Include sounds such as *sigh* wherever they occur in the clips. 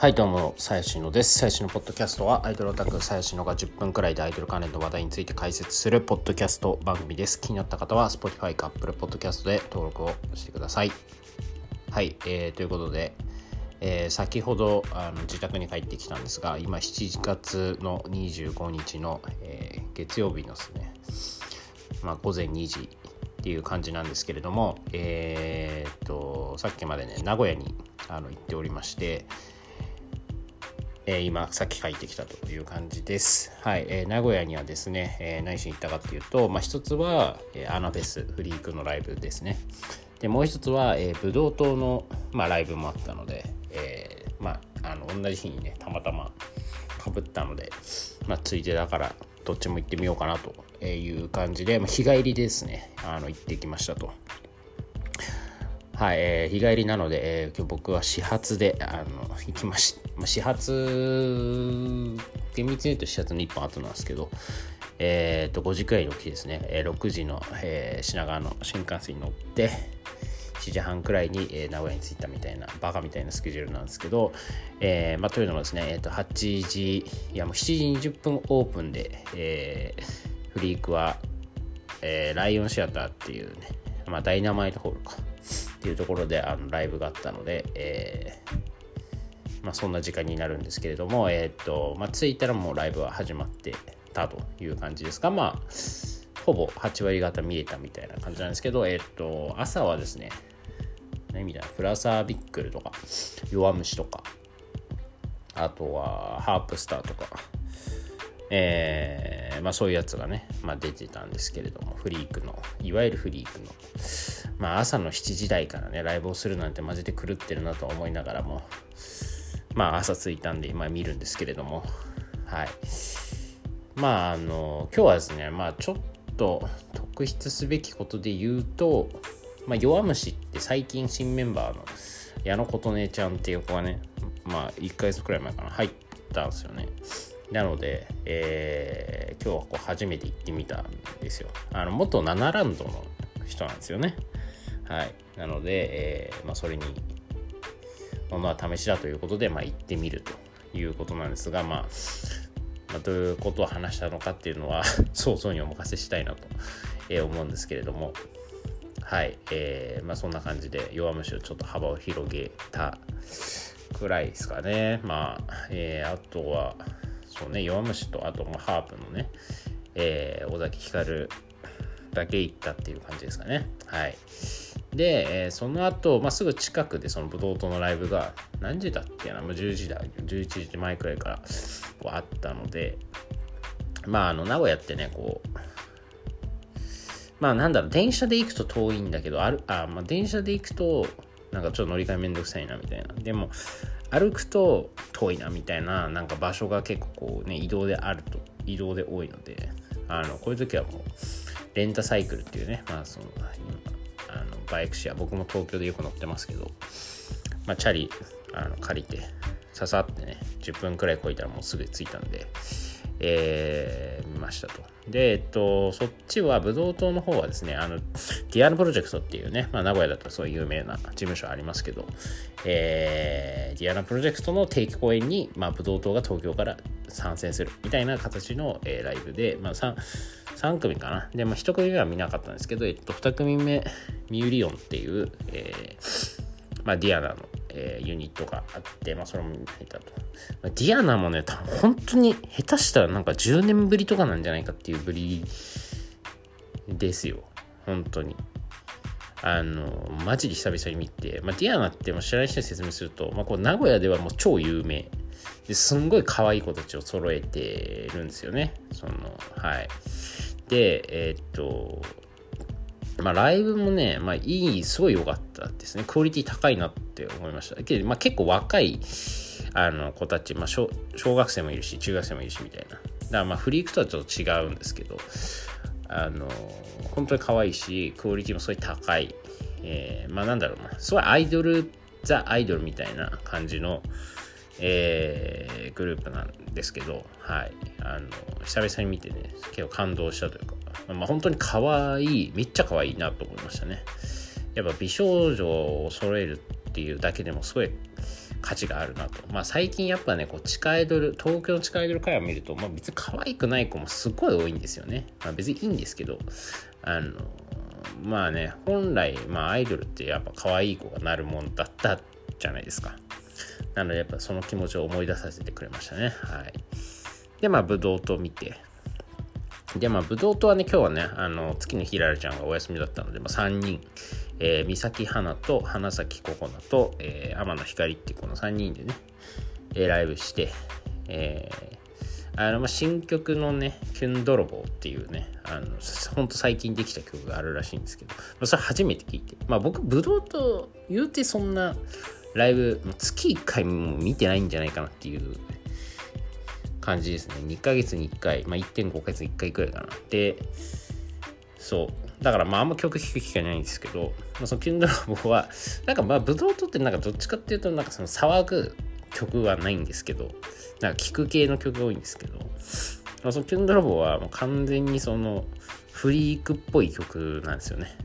はいどうも、さやしのです。さやしのポッドキャストはアイドルオタクさやしのが10分くらいでアイドル関連の話題について解説するポッドキャスト番組です。気になった方は Spotify か Apple Podcast で登録をしてください。はい、えー、ということで、えー先ほどあの自宅に帰ってきたんですが、今7月の25日の、えー月曜日のですね、まあ、午前2時っていう感じなんですけれども、えーっとさっきまでね名古屋にあの行っておりまして、えー今さっき帰ってきたという感じです。はい、えー名古屋にはですね、えー何しに行ったかっていうと、まあ、一つは、えーアナフェスフリークのライブですね。でもう一つは、えー、ブドウ糖の、まあ、ライブもあったので、えーまあ、あの同じ日にねたまたまかぶったので、まあ、ついでだからどっちも行ってみようかなという感じで、まあ、日帰りですねあの行ってきましたと。はい、えー日帰りなので、えー今日僕は始発であの行きましまあ、始発厳密に言うと始発の1本後なんですけど、えー、と5時くらいに起きですね、えー6時の、えー品川の新幹線に乗って7時半くらいに、えー名古屋に着いたみたいなバカみたいなスケジュールなんですけど、えーまあ、というのもですね、えー、と8時いやもう7時20分オープンで、えーフリークは、えーライオンシアターっていうね、まあ、ダイナマイトホールか。っていうところであのライブがあったので、えーまあ、そんな時間になるんですけれども、えーっとまあ、着いたらもうライブは始まってたという感じですが、まあ、ほぼ8割方見えたみたいな感じなんですけど、えーっと朝はですね何みた？いなフラサービックルとか弱虫とかあとはハープスターとかえーまあ、そういうやつがね、まあ、出てたんですけれどもフリークのいわゆるフリークの、まあ、朝の7時台からねライブをするなんてマジで狂ってるなと思いながらもまあ朝着いたんで今見るんですけれどもはいまああの今日はですねまあちょっと特筆すべきことで言うと、まあ、弱虫って最近新メンバーの矢野琴音ちゃんっていう子がねまあ1ヶ月くらい前かな入ったんですよねなので、えー今日はこう初めて行ってみたんですよ。あの元ナナランドの人なんですよね。はい。なので、えーまあ、それに、まあ、試しだということで、まあ、行ってみるということなんですが、まあ、まあ、どういうことを話したのかっていうのは *laughs* 想像にお任せしたいなと、えー思うんですけれども、はい。えーまあ、そんな感じで弱虫をちょっと幅を広げたくらいですかね。まあ、えーあとは、そうね、弱虫と、あと、まあ、ハープのね、えー尾崎光だけ行ったっていう感じですかね。はい。で、えーその後、まあ、すぐ近くでそのブドウ糖のライブが何時だっけな、もう10時だ、11時前くらいからこうあったので、まあ、あの、名古屋ってね、こう、まあなんだろう、電車で行くと遠いんだけど、ある、あ、まあ電車で行くと、なんかちょっと乗り換えめんどくさいなみたいな。でも、歩くと遠いなみたいな、なんか場所が結構こうね、移動であると、移動で多いので、あの、こういう時はもう、レンタサイクルっていうね、まあそ、のバイクシェア、僕も東京でよく乗ってますけど、まあチャリ、あの借りて、ささってね、10分くらいこいたらもうすぐ着いたんで、えー見ましたと。で、えっと、そっちは、ブドウ糖の方はですね、あの、ディアナプロジェクトっていうね、まあ、名古屋だったらそういう有名な事務所ありますけど、えーディアナプロジェクトの定期公演に、まあ、ぶどう党が東京から参戦するみたいな形の、えーライブで、まあ、3, 3組かな。で、まあ、1組目は見なかったんですけど、えっと、2組目、ミューリオンっていう、えーまあ、ディアナの、えーユニットがあって、まあ、それも見たと。まディアナもね、多分本当に下手したらなんか10年ぶりとかなんじゃないかっていうぶりですよ。本当に。あの、マジで久々に見て、まあ、ディアナってもう知らない人に説明すると、まあ、こう名古屋ではもう超有名。ですんごい可愛い子たちを揃えてるんですよね。その、はい。で、えーっと、まあ、ライブもね、まあ、いい、すごい良かったですね。クオリティ高いなって思いました。けど、まあ、結構若いあの子たち、まあ小、小学生もいるし、中学生もいるしみたいな。だからまあ、フリークとはちょっと違うんですけど、あの、本当に可愛いし、クオリティもすごい高い。えーまあ、なんだろうな、すごいアイドル、ザ・アイドルみたいな感じの、えーグループなんですけど、はい、あの久々に見てね結構感動したというか、まあ、本当に可愛いめっちゃ可愛いなと思いましたねやっぱ美少女を揃えるっていうだけでもすごい価値があるなと。まあ最近やっぱね、こう地下アイドル、東京の地下アイドル会を見ると、まあ別に可愛くない子もすごい多いんですよね。まあ別にいいんですけど、あの、まあね、本来、まあアイドルってやっぱ可愛い子がなるもんだったじゃないですか。なのでやっぱその気持ちを思い出させてくれましたね。はい。で、まあブドウと見て、で、まあ、ブドウとはね、今日はね、あの、月のひららちゃんがお休みだったので、まあ、3人、えー、三崎花と花咲ココナと、えー、天野光っていうこの3人でね、えー、ライブして、えー、あの、まあ、新曲のね、キュン泥棒っていうね、あの、ほんと最近できた曲があるらしいんですけど、まあ、それ初めて聞いて、まあ、僕、ブドウと言うてそんなライブ、月1回も見てないんじゃないかなっていう感じですね。2ヶ月に1回、まあ、1.5ヶ月に1回くらいかな。で、そう。だからまああんま曲聴く機会ないんですけど、まあ、そのキュンドラボは、なんかまあブドウとってなんかどっちかっていうとなんかその騒ぐ曲はないんですけど、なんか聴く系の曲が多いんですけど、まあ、そのキュンドラボはもう完全にそのフリークっぽい曲なんですよね。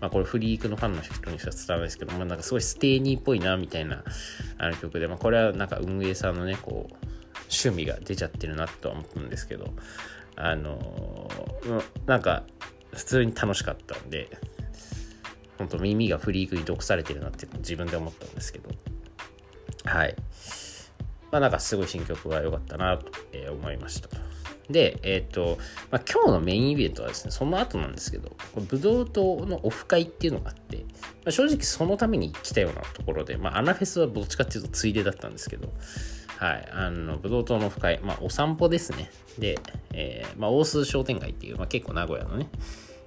まあこれフリークのファンの人にしか伝わらないですけど、まあなんかすごいステーニーっぽいなみたいなあの曲で、まあこれはなんか運営さんのね、こう、趣味が出ちゃってるなとは思うんですけどあのなんか普通に楽しかったんで本当耳がフリークに毒されてるなって自分で思ったんですけどはい。まあなんかすごい新曲が良かったなと思いました。で、えっ、ー、と、まあ、今日のメインイベントはですね、その後なんですけど、ブドウ糖のオフ会っていうのがあって、まあ、正直そのために来たようなところで、まあ、アナフェスはどっちかっていうとついでだったんですけど、はい、あの、ブドウ糖の深い、まあ、お散歩ですね。で、えー、まあ、大須商店街っていう、まあ、結構名古屋のね、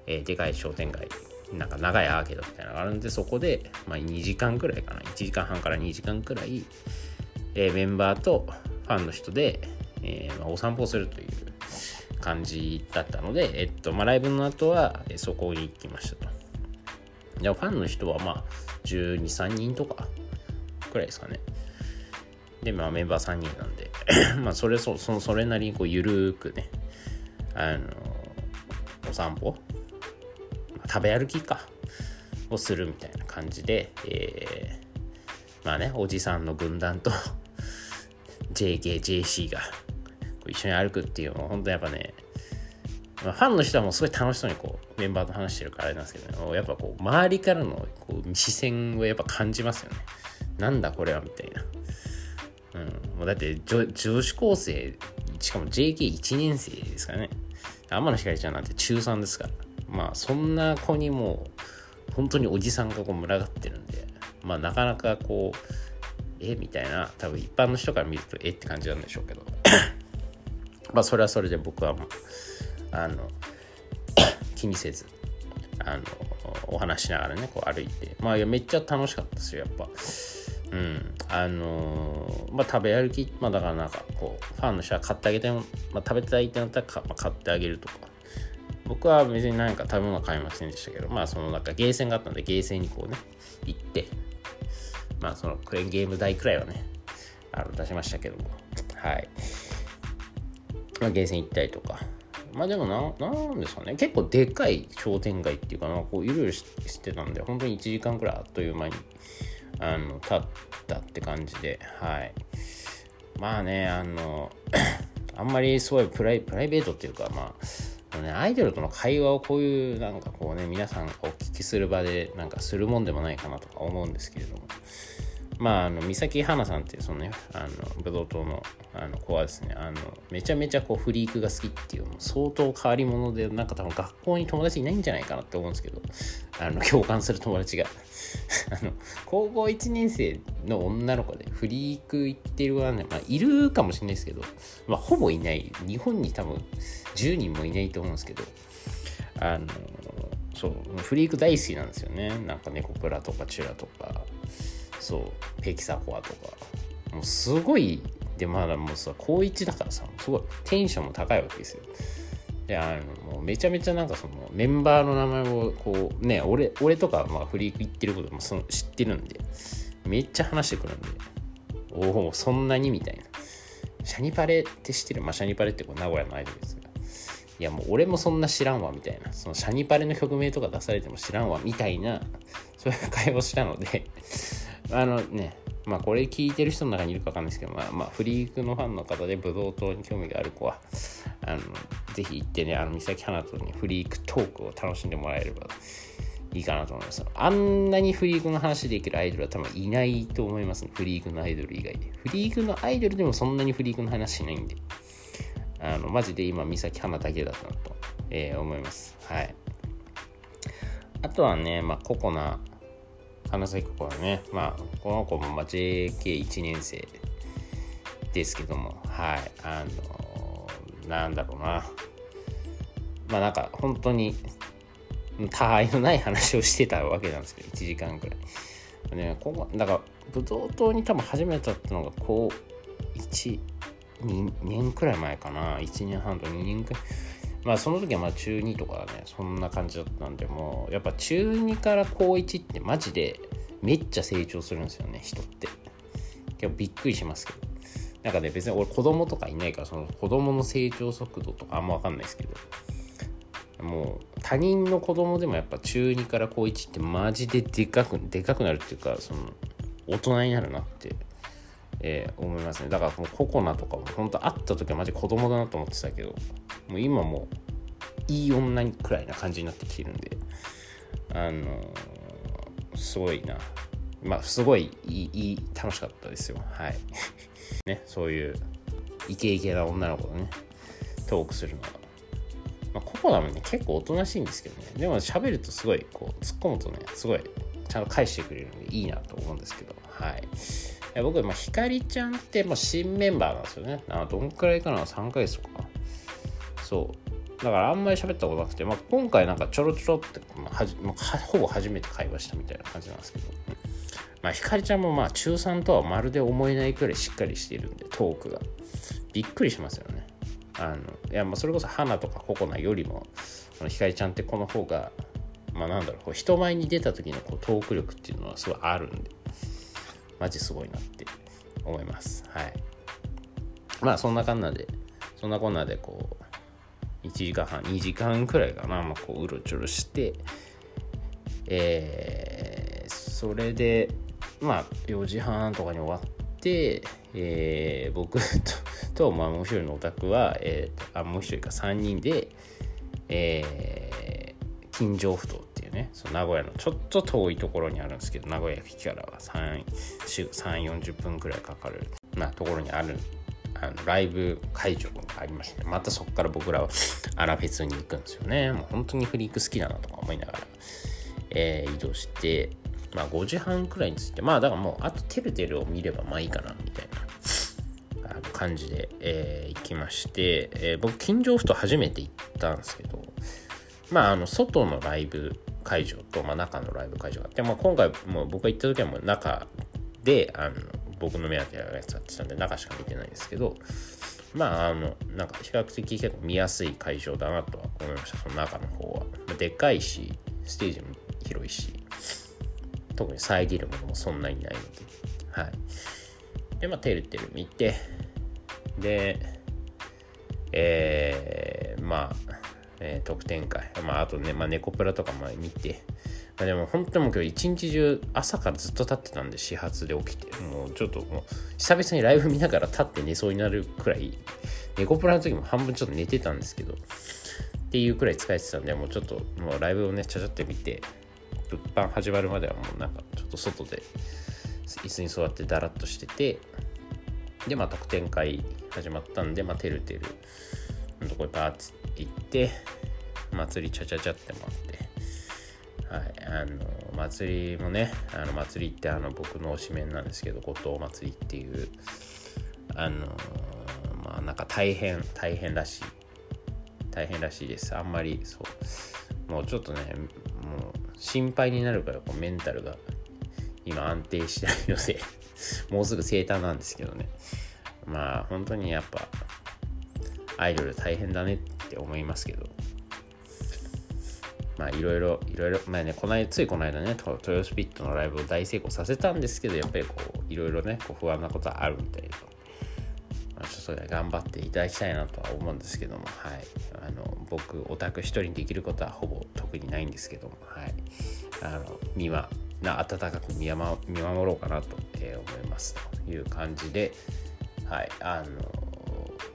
えー、でかい商店街、なんか長いアーケードみたいなのがあるんで、そこで、まあ、2時間くらいかな、1時間半から2時間くらい、えー、メンバーとファンの人で、えーまあ、お散歩するという感じだったので、えっと、まあ、ライブの後は、えそこに行きましたと。で、ファンの人は、まあ、12、3人とかくらいですかね。で、まあメンバー3人なんで *coughs* まあそれそ、そ、それなりにこう、ゆるくね、あの、お散歩、食べ歩きか、をするみたいな感じで、えー、まあね、おじさんの軍団と JK、*laughs* JC が一緒に歩くっていうのは、本当やっぱね、まあ、ファンの人はもうすごい楽しそうにこうメンバーと話してるからあれなんですけど、ね、やっぱこう周りからのこう視線をやっぱ感じますよね。なんだこれはみたいな。もうだって女子高生、しかも JK1 年生ですかね。天野ひかりちゃんなんて中3ですから。まあそんな子にもう本当におじさんがこう群がってるんで、まあなかなかこう、えみたいな、多分一般の人から見るとえって感じなんでしょうけど。*coughs* まあそれはそれで僕はもう、あの、*coughs* 気にせず、あの、お話しながらね、こう歩いて、まあめっちゃ楽しかったですよ、やっぱ。うん、あのー、まあ食べ歩き、まあだからなんかこう、ファンの人は買ってあげても、まあ食べたいってなったら、まあ、買ってあげるとか。僕は別に何か食べ物は買いませんでしたけど、まあそのなんかゲーセンがあったんで、ゲーセンにこうね、行って、まあそのクレーンゲーム代くらいはね、あの出しましたけども、はい。まあゲーセン行ったりとか、まあでもな、なんですかね、結構でかい商店街っていうかな、こういろいろしてたんで、本当に1時間くらいあっという間にあの立ったって感じではい。まあねあの *clears throat* あんまりすごいプライプライベートっていうかまあね、アイドルとの会話をこういうなんかこうね皆さんお聞きする場でなんかするもんでもないかなとか思うんですけれども。まあ、あの、三崎花さんっていう、そのね、あの、武道棟の、あの、子はですね、あの、めちゃめちゃこう、フリークが好きっていう、もう相当変わり者で、なんか多分学校に友達いないんじゃないかなって思うんですけど、あの、共感する友達が。*laughs* あの、高校1年生の女の子で、フリーク行ってる子はね、まあ、いるかもしれないですけど、まあ、ほぼいない。日本に多分、10人もいないと思うんですけど、あの、そう、フリーク大好きなんですよね。なんか猫プラとかチュラとか、そうペキサコアとか。もうすごいでまだもうさ高1だからさすごいテンションも高いわけですよ。であのもうめちゃめちゃなんかそのメンバーの名前をこうね俺俺とかまあフリーク言ってることもその知ってるんでめっちゃ話してくるんでおおそんなにみたいな。シャニパレって知ってる？まあシャニパレってこう名古屋のアイドルですが。いやもう俺もそんな知らんわみたいな。そのシャニパレの曲名とか出されても知らんわみたいなそういう会話をしたので。あのね、まあこれ聞いてる人の中にいるか分かんないですけど、まあ、まあ、フリークのファンの方でブドウ糖に興味がある子は、あの、ぜひ行ってね、あの、三崎花とにフリークトークを楽しんでもらえればいいかなと思います。あんなにフリークの話できるアイドルは多分いないと思いますね。フリークのアイドル以外で。フリークのアイドルでもそんなにフリークの話しないんで。あの、マジで今、三崎花だけだったなと、えー、思います。はい。あとはね、まあ、ココナ、花咲ココナね、まあ、この子もまあ JK1 年生ですけども、はい、あの、なんだろうな。まあなんか本当に他愛のない話をしてたわけなんですけど、1時間くらい。ね、ここだから、ブドウ糖に多分始めたってのが、こう、1、2年くらい前かな。1年半と2年くらい。まあその時はまあ中2とかね、そんな感じだったんで、もう、やっぱ中2から高1ってマジでめっちゃ成長するんですよね、人って。結構びっくりしますけど。なんかね、別に俺子供とかいないから、その子供の成長速度とかあんまわかんないですけど、もう他人の子供でもやっぱ中2から高1ってマジででかくでかくなるっていうかその大人になるなって、えー、思いますねだからもうココナとかも本当会った時はマジ子供だなと思ってたけどもう今もいい女にくらいな感じになってきてるんであのー、すごいなまあすごいいい楽しかったですよはいねそういうイケイケな女の子とねトークするのはまあ、ココナもね、結構おとなしいんですけどね。でも喋るとすごい、こう、突っ込むとね、すごい、ちゃんと返してくれるんでいいなと思うんですけど、はい。僕、まあ、ひかりちゃんって、まあ、新メンバーなんですよね。あどんくらいかな ?3 ヶ月とか。そう。だからあんまり喋ったことなくて、まあ、今回なんかちょろちょろって、まあはじまあ、ほぼ初めて会話したみたいな感じなんですけど、まあ、ひかりちゃんもまあ中3とはまるで思えないくらいしっかりしているんで、トークが。びっくりしますよね。あのいやまあそれこそ花とかココナよりもひかりちゃんってこの方がまあなんだろうこう人前に出た時のこうトーク力っていうのはすごいあるんでマジすごいなって思いますはいまあそんなかんなでそんなこんなでこう1時間半2時間くらいかな、まあ、こううろちょろして。えー、それでまあ4時半とかに終わってえー、僕 *laughs* と、まあ、もう一人のオタクは、えー、あもう一人か3人で、えー、金城ふ頭っていうねその名古屋のちょっと遠いところにあるんですけど名古屋駅からは3 4 0分くらいかかる、まあ、ところにあるあのライブ会場がありまして、またそこから僕らはアラフェスに行くんですよね。もう本当にフリーク好きだなとか思いながら、えー、移動してまあ5時半くらいに着いてまあだからもうあとてるてるを見ればまあいいかなみたいな感じで、えー、行きまして、えー、僕、金城ふと初めて行ったんですけど、まあ、あの、外のライブ会場と、まあ、中のライブ会場があって、まあ、今回、もう僕が行った時はもう中で、あの、僕の目当てのやつやってたんで、中しか見てないんですけど、まあ、あの、なんか比較的結構見やすい会場だなとは思いました、その中の方は。まあ、でかいし、ステージも広いし、特に遮るものもそんなにないので、はい。で、まあ、てるてる見て、で、えー、まあ、えー、特典会、まあ、あとね、まあ、猫プラとかも見て、でも本当にもう今日一日中朝からずっと立ってたんで始発で起きてもうちょっともう久々にライブ見ながら立って寝そうになるくらい猫プラの時も半分ちょっと寝てたんですけどっていうくらい疲れてたんでもうちょっともうライブをねちゃちゃって見て物販始まるまではもうなんかちょっと外で椅子に座ってダラッとしててでまあ特典会始まったんで、まあ、てるてるのとこにパーッて行って、祭りちゃちゃちゃって回って、はい、あの、祭りもね、あの、祭りってあの、僕の推しメンなんですけど、後藤祭りっていう、あの、まあ、なんか大変、大変らしい。大変らしいです。あんまり、そう。もうちょっとね、もう心配になるから、こうメンタルが今安定しないので *laughs* もうすぐ生誕なんですけどね。まあ本当にやっぱアイドル大変だねって思いますけどまあいろいろいろいろまあねこの間ついこの間ねトヨスピットのライブを大成功させたんですけどやっぱりこういろいろねこう不安なことはあるみたいで、まあ、ちょっとそれ頑張っていただきたいなとは思うんですけどもはい。あの僕オタク一人にできることはほぼ特にないんですけどもはい。あの見はな温かく見守ろうかなと、え思います。という感じではい。あの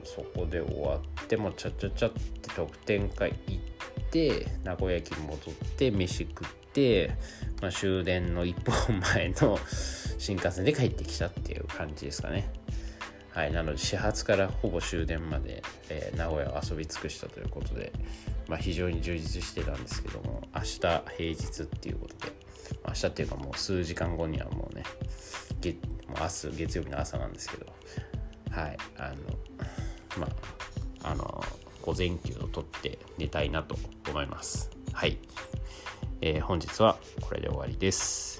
そこで終わってもちゃちゃちゃって特典会行って名古屋駅に戻って飯食って、まあ、終電の1本前の *laughs* 新幹線で帰ってきたっていう感じですかね。はい、なので始発からほぼ終電まで、えー、名古屋を遊び尽くしたということで、まあ、非常に充実してたんですけども明日平日っていうことで明日っていうかもう数時間後にはもうね月もう明日月曜日の朝なんですけどはいあのまああの午前休を取って寝たいなと思います。はい、えー、本日はこれで終わりです。